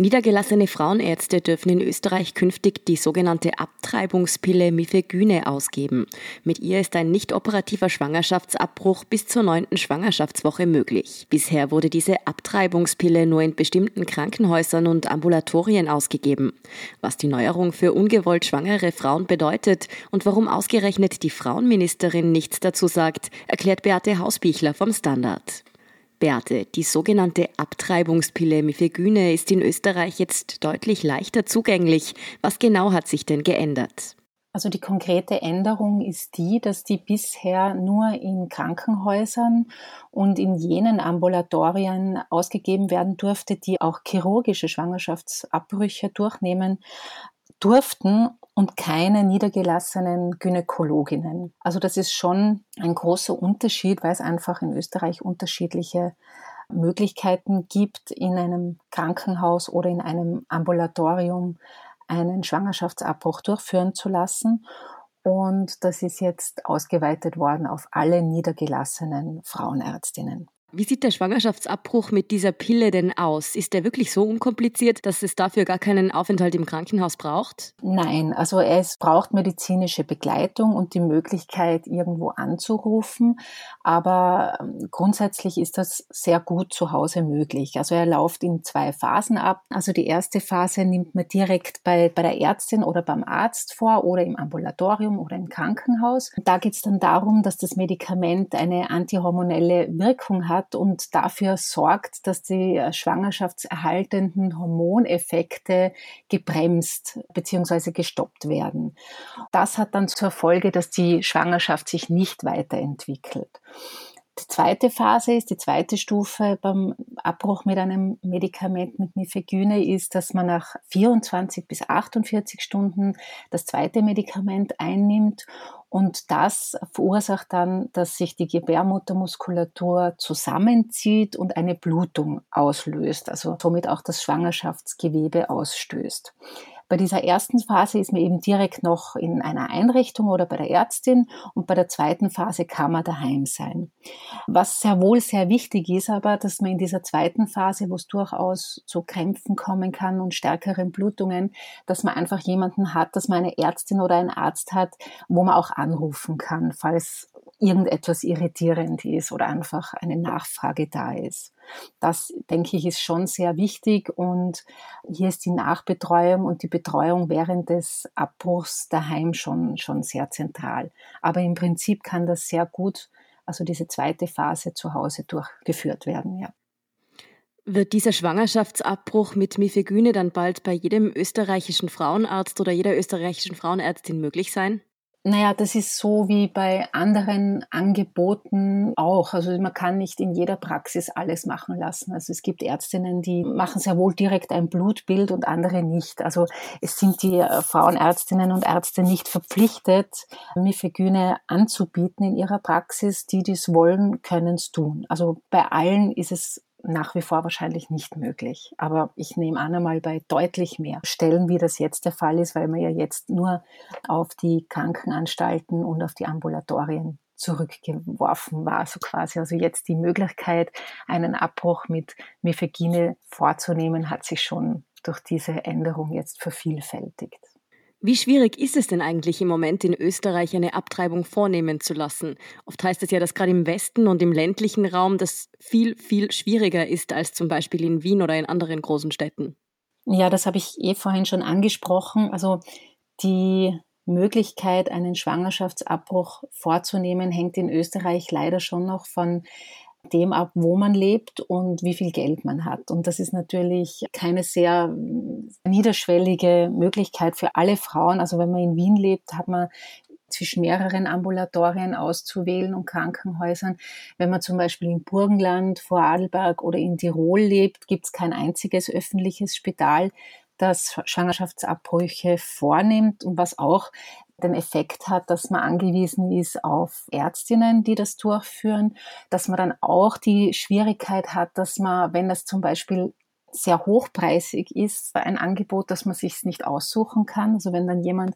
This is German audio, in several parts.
Niedergelassene Frauenärzte dürfen in Österreich künftig die sogenannte Abtreibungspille Mifegyne ausgeben. Mit ihr ist ein nicht operativer Schwangerschaftsabbruch bis zur neunten Schwangerschaftswoche möglich. Bisher wurde diese Abtreibungspille nur in bestimmten Krankenhäusern und Ambulatorien ausgegeben. Was die Neuerung für ungewollt schwangere Frauen bedeutet und warum ausgerechnet die Frauenministerin nichts dazu sagt, erklärt Beate Hausbichler vom Standard. Beate, die sogenannte Abtreibungspille Mifegyne ist in Österreich jetzt deutlich leichter zugänglich. Was genau hat sich denn geändert? Also die konkrete Änderung ist die, dass die bisher nur in Krankenhäusern und in jenen Ambulatorien ausgegeben werden durfte, die auch chirurgische Schwangerschaftsabbrüche durchnehmen durften und keine niedergelassenen Gynäkologinnen. Also das ist schon ein großer Unterschied, weil es einfach in Österreich unterschiedliche Möglichkeiten gibt, in einem Krankenhaus oder in einem Ambulatorium einen Schwangerschaftsabbruch durchführen zu lassen. Und das ist jetzt ausgeweitet worden auf alle niedergelassenen Frauenärztinnen. Wie sieht der Schwangerschaftsabbruch mit dieser Pille denn aus? Ist der wirklich so unkompliziert, dass es dafür gar keinen Aufenthalt im Krankenhaus braucht? Nein, also es braucht medizinische Begleitung und die Möglichkeit, irgendwo anzurufen. Aber ähm, grundsätzlich ist das sehr gut zu Hause möglich. Also er läuft in zwei Phasen ab. Also die erste Phase nimmt man direkt bei, bei der Ärztin oder beim Arzt vor oder im Ambulatorium oder im Krankenhaus. Da geht es dann darum, dass das Medikament eine antihormonelle Wirkung hat hat und dafür sorgt, dass die äh, schwangerschaftserhaltenden Hormoneffekte gebremst bzw. gestoppt werden. Das hat dann zur Folge, dass die Schwangerschaft sich nicht weiterentwickelt. Die zweite Phase ist, die zweite Stufe beim Abbruch mit einem Medikament mit Mifegyne ist, dass man nach 24 bis 48 Stunden das zweite Medikament einnimmt und das verursacht dann, dass sich die Gebärmuttermuskulatur zusammenzieht und eine Blutung auslöst, also somit auch das Schwangerschaftsgewebe ausstößt. Bei dieser ersten Phase ist man eben direkt noch in einer Einrichtung oder bei der Ärztin und bei der zweiten Phase kann man daheim sein. Was sehr wohl sehr wichtig ist aber, dass man in dieser zweiten Phase, wo es durchaus zu Krämpfen kommen kann und stärkeren Blutungen, dass man einfach jemanden hat, dass man eine Ärztin oder einen Arzt hat, wo man auch anrufen kann, falls irgendetwas irritierend ist oder einfach eine Nachfrage da ist. Das, denke ich, ist schon sehr wichtig und hier ist die Nachbetreuung und die Betreuung während des Abbruchs daheim schon, schon sehr zentral. Aber im Prinzip kann das sehr gut, also diese zweite Phase zu Hause durchgeführt werden, ja. Wird dieser Schwangerschaftsabbruch mit Mifegyne dann bald bei jedem österreichischen Frauenarzt oder jeder österreichischen Frauenärztin möglich sein? Naja, das ist so wie bei anderen Angeboten auch. Also man kann nicht in jeder Praxis alles machen lassen. Also es gibt Ärztinnen, die machen sehr wohl direkt ein Blutbild und andere nicht. Also es sind die äh, Frauenärztinnen und Ärzte nicht verpflichtet, Mifegyne anzubieten in ihrer Praxis. Die, die es wollen, können es tun. Also bei allen ist es nach wie vor wahrscheinlich nicht möglich. Aber ich nehme an einmal bei deutlich mehr Stellen, wie das jetzt der Fall ist, weil man ja jetzt nur auf die Krankenanstalten und auf die Ambulatorien zurückgeworfen war, so quasi. Also jetzt die Möglichkeit, einen Abbruch mit Mifegyne vorzunehmen, hat sich schon durch diese Änderung jetzt vervielfältigt. Wie schwierig ist es denn eigentlich im Moment in Österreich eine Abtreibung vornehmen zu lassen? Oft heißt es ja, dass gerade im Westen und im ländlichen Raum das viel, viel schwieriger ist als zum Beispiel in Wien oder in anderen großen Städten. Ja, das habe ich eh vorhin schon angesprochen. Also die Möglichkeit, einen Schwangerschaftsabbruch vorzunehmen, hängt in Österreich leider schon noch von dem ab, wo man lebt und wie viel Geld man hat. Und das ist natürlich keine sehr niederschwellige Möglichkeit für alle Frauen. Also wenn man in Wien lebt, hat man zwischen mehreren Ambulatorien auszuwählen und Krankenhäusern. Wenn man zum Beispiel im Burgenland, Vorarlberg oder in Tirol lebt, gibt es kein einziges öffentliches Spital, das Schwangerschaftsabbrüche vornimmt und was auch den Effekt hat, dass man angewiesen ist auf Ärztinnen, die das durchführen, dass man dann auch die Schwierigkeit hat, dass man, wenn das zum Beispiel sehr hochpreisig ist, ein Angebot, dass man sich nicht aussuchen kann. Also wenn dann jemand,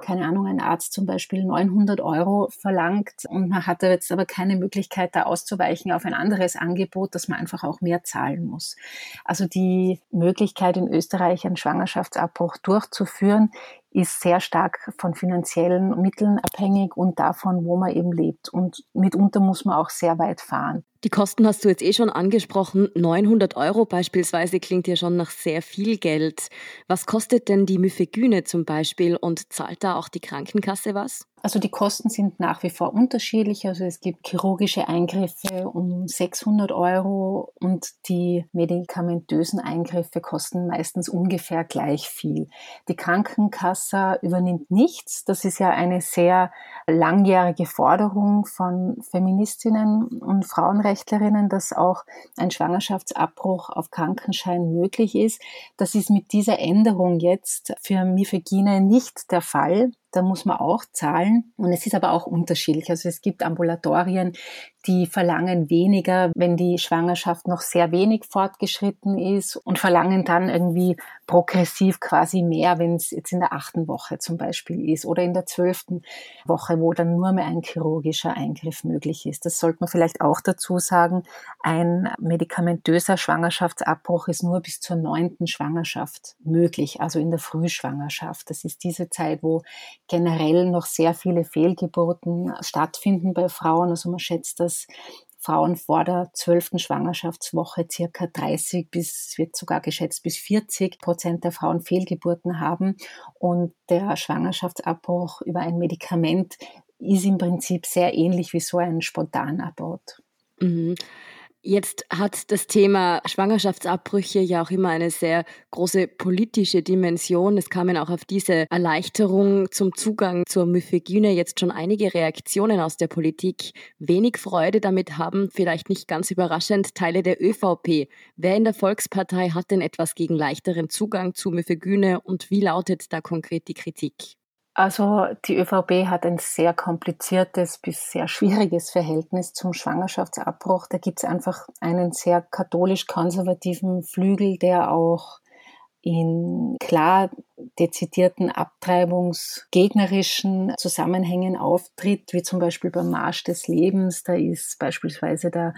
keine Ahnung, ein Arzt zum Beispiel 900 Euro verlangt und man hat jetzt aber keine Möglichkeit, da auszuweichen auf ein anderes Angebot, dass man einfach auch mehr zahlen muss. Also die Möglichkeit in Österreich einen Schwangerschaftsabbruch durchzuführen, ist sehr stark von finanziellen Mitteln abhängig und davon, wo man eben lebt. Und mitunter muss man auch sehr weit fahren. Die Kosten hast du jetzt eh schon angesprochen. 900 Euro beispielsweise klingt ja schon nach sehr viel Geld. Was kostet denn die Myphegyne zum Beispiel und zahlt da auch die Krankenkasse was? Also die Kosten sind nach wie vor unterschiedlich. Also es gibt chirurgische Eingriffe um 600 Euro und die medikamentösen Eingriffe kosten meistens ungefähr gleich viel. Die Krankenkasse übernimmt nichts. Das ist ja eine sehr langjährige Forderung von Feministinnen und Frauenrechtlerinnen, dass auch ein Schwangerschaftsabbruch auf Krankenschein möglich ist. Das ist mit dieser Änderung jetzt für Mifegine nicht der Fall da muss man auch zahlen. Und es ist aber auch unterschiedlich. Also es gibt Ambulatorien, die verlangen weniger, wenn die Schwangerschaft noch sehr wenig fortgeschritten ist und verlangen dann irgendwie progressiv quasi mehr, wenn es jetzt in der achten Woche zum Beispiel ist oder in der zwölften Woche, wo dann nur mehr ein chirurgischer Eingriff möglich ist. Das sollte man vielleicht auch dazu sagen. Ein medikamentöser Schwangerschaftsabbruch ist nur bis zur neunten Schwangerschaft möglich, also in der Frühschwangerschaft. Das ist diese Zeit, wo generell noch sehr viele Fehlgeburten stattfinden bei Frauen. Also man schätzt, dass Frauen vor der zwölften Schwangerschaftswoche circa 30 bis, wird sogar geschätzt, bis 40 Prozent der Frauen Fehlgeburten haben. Und der Schwangerschaftsabbruch über ein Medikament ist im Prinzip sehr ähnlich wie so ein Spontanabort. Mhm. Jetzt hat das Thema Schwangerschaftsabbrüche ja auch immer eine sehr große politische Dimension. Es kamen auch auf diese Erleichterung zum Zugang zur Myphegyne jetzt schon einige Reaktionen aus der Politik. Wenig Freude damit haben, vielleicht nicht ganz überraschend, Teile der ÖVP. Wer in der Volkspartei hat denn etwas gegen leichteren Zugang zu Myphegyne und wie lautet da konkret die Kritik? Also die ÖVP hat ein sehr kompliziertes bis sehr schwieriges Verhältnis zum Schwangerschaftsabbruch. Da gibt es einfach einen sehr katholisch-konservativen Flügel, der auch in klar dezidierten abtreibungsgegnerischen Zusammenhängen auftritt, wie zum Beispiel beim Marsch des Lebens. Da ist beispielsweise der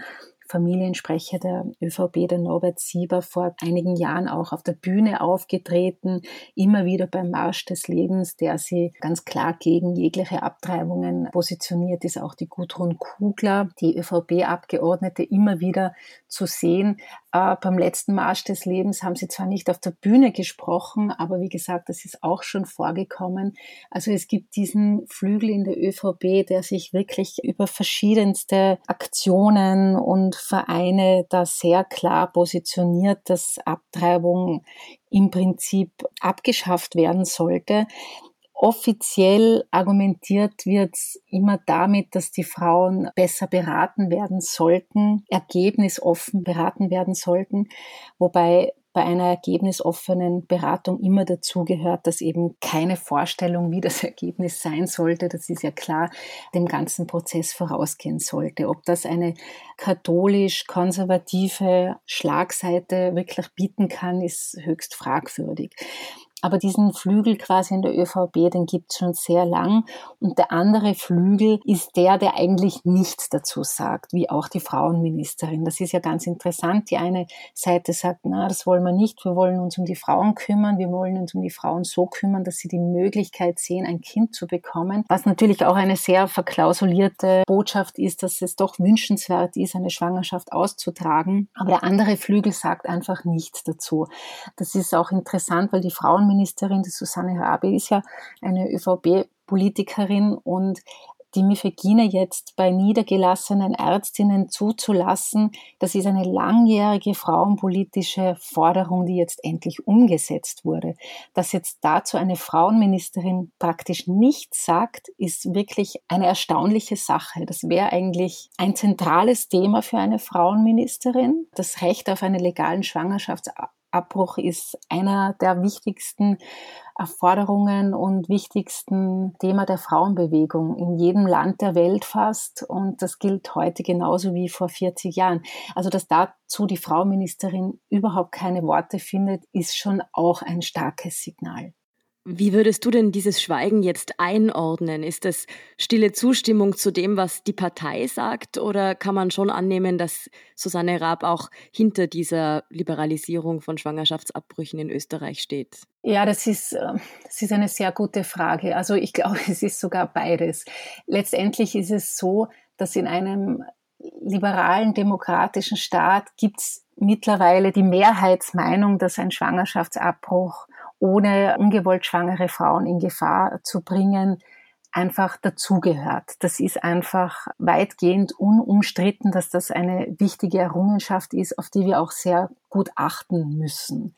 Familiensprecher der ÖVP, der Norbert Sieber, vor einigen Jahren auch auf der Bühne aufgetreten, immer wieder beim Marsch des Lebens, der sie ganz klar gegen jegliche Abtreibungen positioniert, ist auch die Gudrun Kugler, die ÖVP-Abgeordnete, immer wieder zu sehen. Äh, beim letzten Marsch des Lebens haben sie zwar nicht auf der Bühne gesprochen, aber wie gesagt, das ist auch schon vorgekommen. Also es gibt diesen Flügel in der ÖVP, der sich wirklich über verschiedenste Aktionen und Vereine da sehr klar positioniert, dass Abtreibung im Prinzip abgeschafft werden sollte. Offiziell argumentiert wird immer damit, dass die Frauen besser beraten werden sollten, ergebnisoffen beraten werden sollten, wobei bei einer ergebnisoffenen Beratung immer dazugehört, dass eben keine Vorstellung, wie das Ergebnis sein sollte, das ist ja klar, dem ganzen Prozess vorausgehen sollte. Ob das eine katholisch-konservative Schlagseite wirklich bieten kann, ist höchst fragwürdig. Aber diesen Flügel quasi in der ÖVP, den gibt es schon sehr lang. Und der andere Flügel ist der, der eigentlich nichts dazu sagt, wie auch die Frauenministerin. Das ist ja ganz interessant. Die eine Seite sagt, na, das wollen wir nicht. Wir wollen uns um die Frauen kümmern. Wir wollen uns um die Frauen so kümmern, dass sie die Möglichkeit sehen, ein Kind zu bekommen. Was natürlich auch eine sehr verklausulierte Botschaft ist, dass es doch wünschenswert ist, eine Schwangerschaft auszutragen. Aber der andere Flügel sagt einfach nichts dazu. Das ist auch interessant, weil die Frauen Frauenministerin, die Susanne Rabe, ist ja eine ÖVP-Politikerin und die Mifegine jetzt bei niedergelassenen Ärztinnen zuzulassen, das ist eine langjährige frauenpolitische Forderung, die jetzt endlich umgesetzt wurde. Dass jetzt dazu eine Frauenministerin praktisch nichts sagt, ist wirklich eine erstaunliche Sache. Das wäre eigentlich ein zentrales Thema für eine Frauenministerin, das Recht auf einen legalen Schwangerschaftsabbruch Schwangerschaftsabbruch ist einer der wichtigsten Erforderungen und wichtigsten Thema der Frauenbewegung in jedem Land der Welt fast. Und das gilt heute genauso wie vor 40 Jahren. Also, dass dazu die Frauenministerin überhaupt keine Worte findet, ist schon auch ein starkes Signal. Wie würdest du denn dieses Schweigen jetzt einordnen? Ist das stille Zustimmung zu dem, was die Partei sagt, oder kann man schon annehmen, dass Susanne Raab auch hinter dieser Liberalisierung von Schwangerschaftsabbrüchen in Österreich steht? Ja, das ist, äh, das ist eine sehr gute Frage. Also ich glaube, es ist sogar beides. Letztendlich ist es so, dass in einem liberalen demokratischen Staat gibt es mittlerweile die Mehrheitsmeinung, dass ein Schwangerschaftsabbruch ohne ungewollt schwangere Frauen in Gefahr zu bringen, einfach dazugehört. Das ist einfach weitgehend unumstritten, dass das eine wichtige Errungenschaft ist, auf die wir auch sehr gut achten müssen.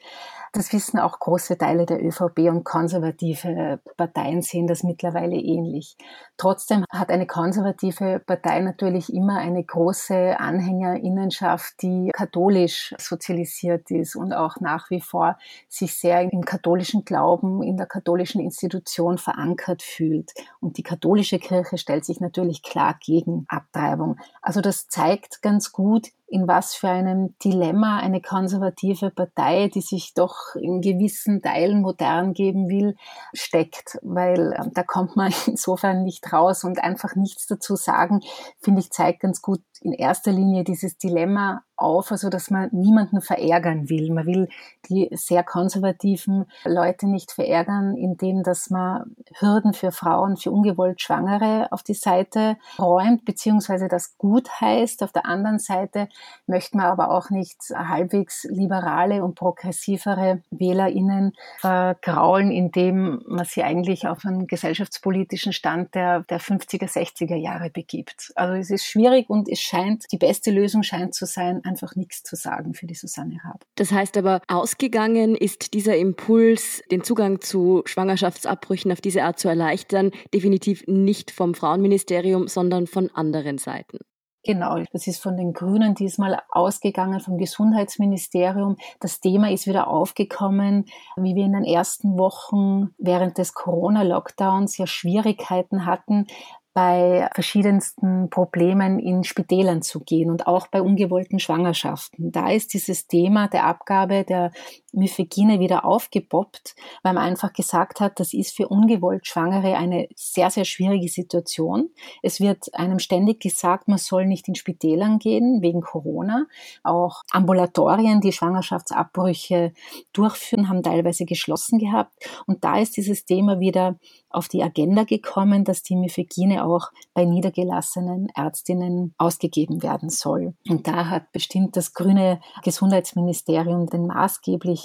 Das wissen auch große Teile der ÖVP und konservative Parteien sehen das mittlerweile ähnlich. Trotzdem hat eine konservative Partei natürlich immer eine große Anhängerinnenschaft, die katholisch sozialisiert ist und auch nach wie vor sich sehr im katholischen Glauben, in der katholischen Institution verankert fühlt. Und die katholische Kirche stellt sich natürlich klar gegen Abtreibung. Also das zeigt ganz gut, in was für einem Dilemma eine konservative Partei, die sich doch in gewissen Teilen modern geben will, steckt, weil äh, da kommt man insofern nicht raus und einfach nichts dazu sagen, finde ich, zeigt ganz gut in erster Linie dieses Dilemma auf, also dass man niemanden verärgern will. Man will die sehr konservativen Leute nicht verärgern, indem dass man Hürden für Frauen, für ungewollt Schwangere auf die Seite räumt, beziehungsweise das gut heißt. Auf der anderen Seite möchte man aber auch nicht halbwegs liberale und progressivere WählerInnen vergraulen, indem man sie eigentlich auf einen gesellschaftspolitischen Stand der, der 50er, 60er Jahre begibt. Also es ist schwierig und es scheint, die beste Lösung scheint zu sein, einfach nichts zu sagen für die Susanne Raab. Das heißt aber, ausgegangen ist dieser Impuls, den Zugang zu Schwangerschaftsabbrüchen auf diese Art zu erleichtern, definitiv nicht vom Frauenministerium, sondern von anderen Seiten. Genau, das ist von den Grünen diesmal ausgegangen, vom Gesundheitsministerium. Das Thema ist wieder aufgekommen, wie wir in den ersten Wochen während des Corona-Lockdowns ja Schwierigkeiten hatten, bei verschiedensten Problemen in Spitälern zu gehen und auch bei ungewollten Schwangerschaften. Da ist dieses Thema der Abgabe der Mifegine wieder aufgepoppt, weil man einfach gesagt hat, das ist für ungewollt Schwangere eine sehr, sehr schwierige Situation. Es wird einem ständig gesagt, man soll nicht in Spitälern gehen wegen Corona. Auch Ambulatorien, die Schwangerschaftsabbrüche durchführen, haben teilweise geschlossen gehabt. Und da ist dieses Thema wieder auf die Agenda gekommen, dass die Mifegine auch bei niedergelassenen Ärztinnen ausgegeben werden soll. Und da hat bestimmt das grüne Gesundheitsministerium den maßgeblichen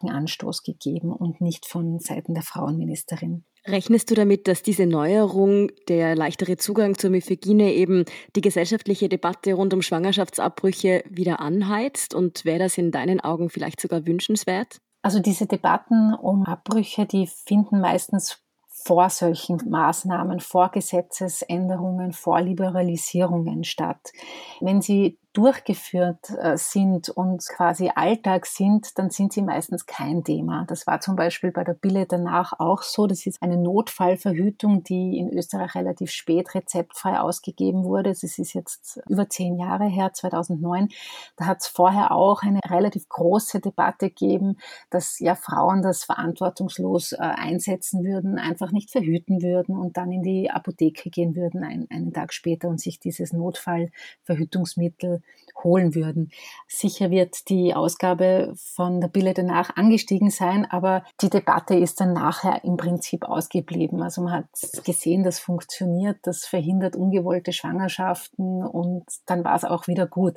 Anstoß gegeben und nicht von Seiten der Frauenministerin. Rechnest du damit, dass diese Neuerung, der leichtere Zugang zur Mifegine eben die gesellschaftliche Debatte rund um Schwangerschaftsabbrüche wieder anheizt? Und wäre das in deinen Augen vielleicht sogar wünschenswert? Also diese Debatten um Abbrüche, die finden meistens vor solchen Maßnahmen, vor Gesetzesänderungen, vor Liberalisierungen statt. Wenn sie durchgeführt äh, sind und quasi Alltag sind, dann sind sie meistens kein Thema. Das war zum Beispiel bei der Bille danach auch so. Das ist eine Notfallverhütung, die in Österreich relativ spät rezeptfrei ausgegeben wurde. Das ist jetzt über zehn Jahre her, 2009. Da hat es vorher auch eine relativ große Debatte gegeben, dass ja Frauen das verantwortungslos äh, einsetzen würden, einfach nicht verhüten würden und dann in die Apotheke gehen würden ein, einen Tag später und sich dieses Notfallverhütungsmittel holen würden. Sicher wird die Ausgabe von der Bille danach angestiegen sein, aber die Debatte ist dann nachher im Prinzip ausgeblieben. Also man hat gesehen, das funktioniert, das verhindert ungewollte Schwangerschaften und dann war es auch wieder gut.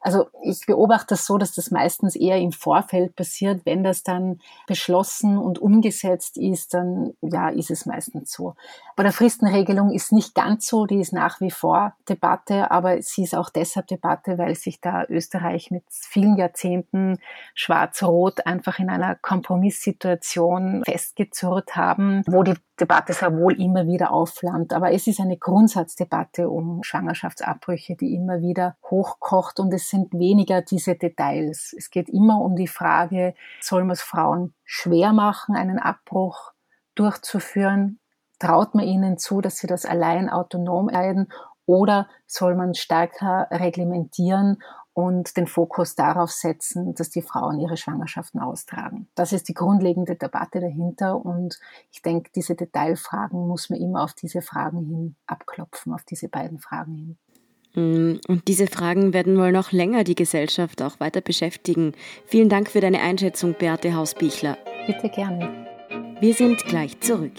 Also ich beobachte das so, dass das meistens eher im Vorfeld passiert. Wenn das dann beschlossen und umgesetzt ist, dann ja, ist es meistens so. Bei der Fristenregelung ist nicht ganz so, die ist nach wie vor Debatte, aber sie ist auch deshalb Debatte, Debatte, weil sich da Österreich mit vielen Jahrzehnten schwarz-rot einfach in einer Kompromisssituation festgezurrt haben, wo die Debatte sehr wohl immer wieder aufflammt. Aber es ist eine Grundsatzdebatte um Schwangerschaftsabbrüche, die immer wieder hochkocht und es sind weniger diese Details. Es geht immer um die Frage, soll man es Frauen schwer machen, einen Abbruch durchzuführen? Traut man ihnen zu, dass sie das allein autonom leiden oder soll man stärker reglementieren und den Fokus darauf setzen, dass die Frauen ihre Schwangerschaften austragen. Das ist die grundlegende Debatte dahinter und ich denke, diese Detailfragen muss man immer auf diese Fragen hin abklopfen, auf diese beiden Fragen hin. Mm, und diese Fragen werden wohl noch länger die Gesellschaft auch weiter beschäftigen. Vielen Dank für deine Einschätzung, Beate Hausbichler. Bitte gerne. Wir sind gleich zurück.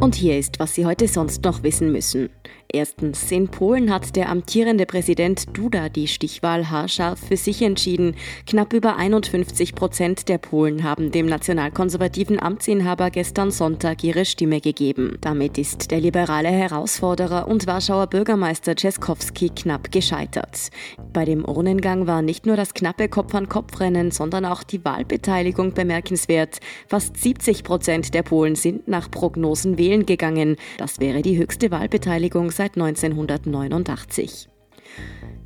Und hier ist, was Sie heute sonst noch wissen müssen. Erstens, in Polen hat der amtierende Präsident Duda die Stichwahl haarscharf für sich entschieden. Knapp über 51 Prozent der Polen haben dem nationalkonservativen Amtsinhaber gestern Sonntag ihre Stimme gegeben. Damit ist der liberale Herausforderer und Warschauer Bürgermeister Czeskowski knapp gescheitert. Bei dem Urnengang war nicht nur das knappe Kopf-an-Kopf-Rennen, sondern auch die Wahlbeteiligung bemerkenswert. Fast 70 Prozent der Polen sind nach Prognosen wählen gegangen. Das wäre die höchste Wahlbeteiligung seit seit 1989.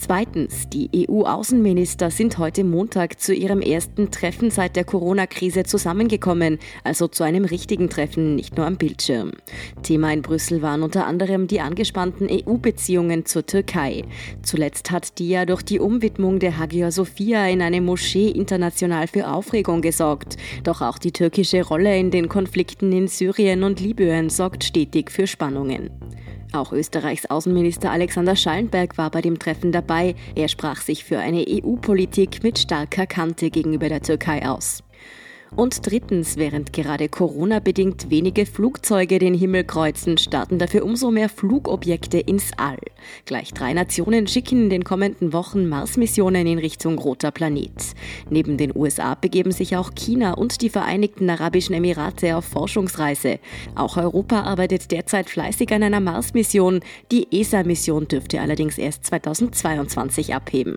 Zweitens, die EU-Außenminister sind heute Montag zu ihrem ersten Treffen seit der Corona-Krise zusammengekommen, also zu einem richtigen Treffen, nicht nur am Bildschirm. Thema in Brüssel waren unter anderem die angespannten EU-Beziehungen zur Türkei. Zuletzt hat die ja durch die Umwidmung der Hagia Sophia in eine Moschee international für Aufregung gesorgt. Doch auch die türkische Rolle in den Konflikten in Syrien und Libyen sorgt stetig für Spannungen. Auch Österreichs Außenminister Alexander Schallenberg war bei dem Treffen dabei. Er sprach sich für eine EU-Politik mit starker Kante gegenüber der Türkei aus. Und drittens, während gerade Corona-bedingt wenige Flugzeuge den Himmel kreuzen, starten dafür umso mehr Flugobjekte ins All. Gleich drei Nationen schicken in den kommenden Wochen Mars-Missionen in Richtung roter Planet. Neben den USA begeben sich auch China und die Vereinigten Arabischen Emirate auf Forschungsreise. Auch Europa arbeitet derzeit fleißig an einer Mars-Mission. Die ESA-Mission dürfte allerdings erst 2022 abheben.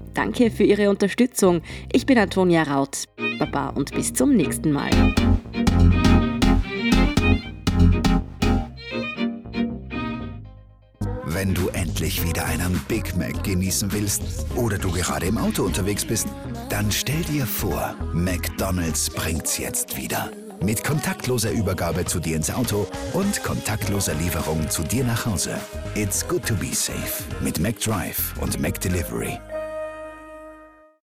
Danke für Ihre Unterstützung. Ich bin Antonia Raut. Baba und bis zum nächsten Mal. Wenn du endlich wieder einen Big Mac genießen willst oder du gerade im Auto unterwegs bist, dann stell dir vor, McDonald's bringt's jetzt wieder. Mit kontaktloser Übergabe zu dir ins Auto und kontaktloser Lieferung zu dir nach Hause. It's good to be safe mit McDrive und McDelivery.